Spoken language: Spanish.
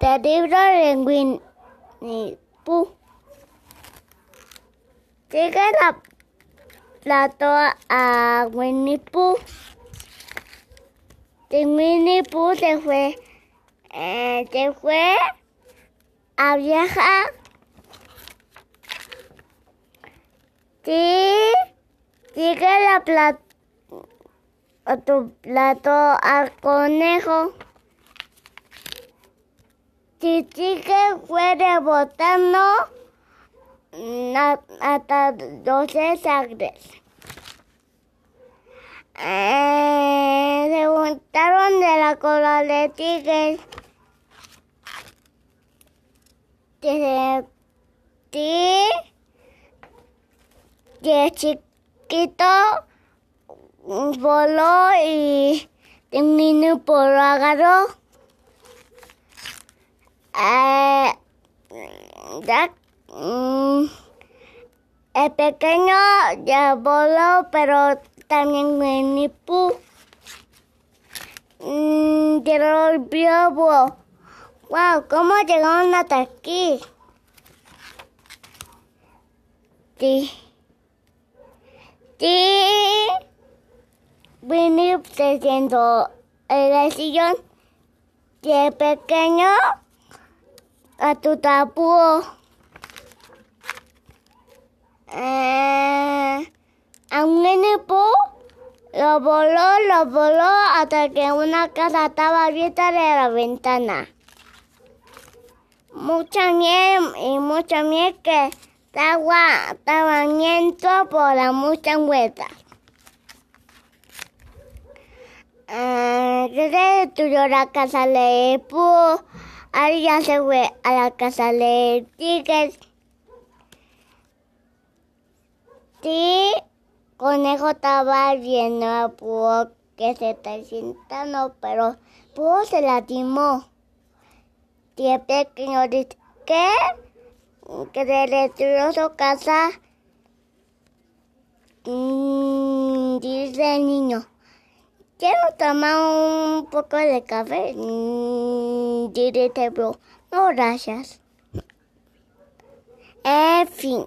del libro de Winnie Pooh. La plato a Winnie Pooh. Y Winnie Pooh se fue, eh, se fue a viajar. Sí, sigue la plato, tu plato al conejo. Si sigue fue rebotando na- hasta 12 sangres. Eh, se juntaron de la cola de tigre. Desde ti, de chiquito, voló y minuto lo agarró. Eh, ya, mm, el pequeño ya voló, pero también Winnie Pooh. Mm, vio, bo- Wow, ¿cómo llegaron hasta aquí? Sí. Sí. Winnie se sentó en el sillón. El pequeño a tu tapu. Eh, a un Pooh lo voló, lo voló hasta que una casa estaba abierta de la ventana. Mucha miel y mucha miel que estaba, estaba viento por la mucha vueltas. Eh, ¿Qué se destruyó la casa de Pooh? Ahora ya se fue a la casa de Tigres. Sí, conejo estaba viendo a Pooh que se está sentando, pero Pooh se lastimó. Y el pequeño dice, ¿qué? Que se destruyó su casa. Mm, dice el niño. Quiero tomar un poco de café. Mm, dice Bro. No, gracias. En fin.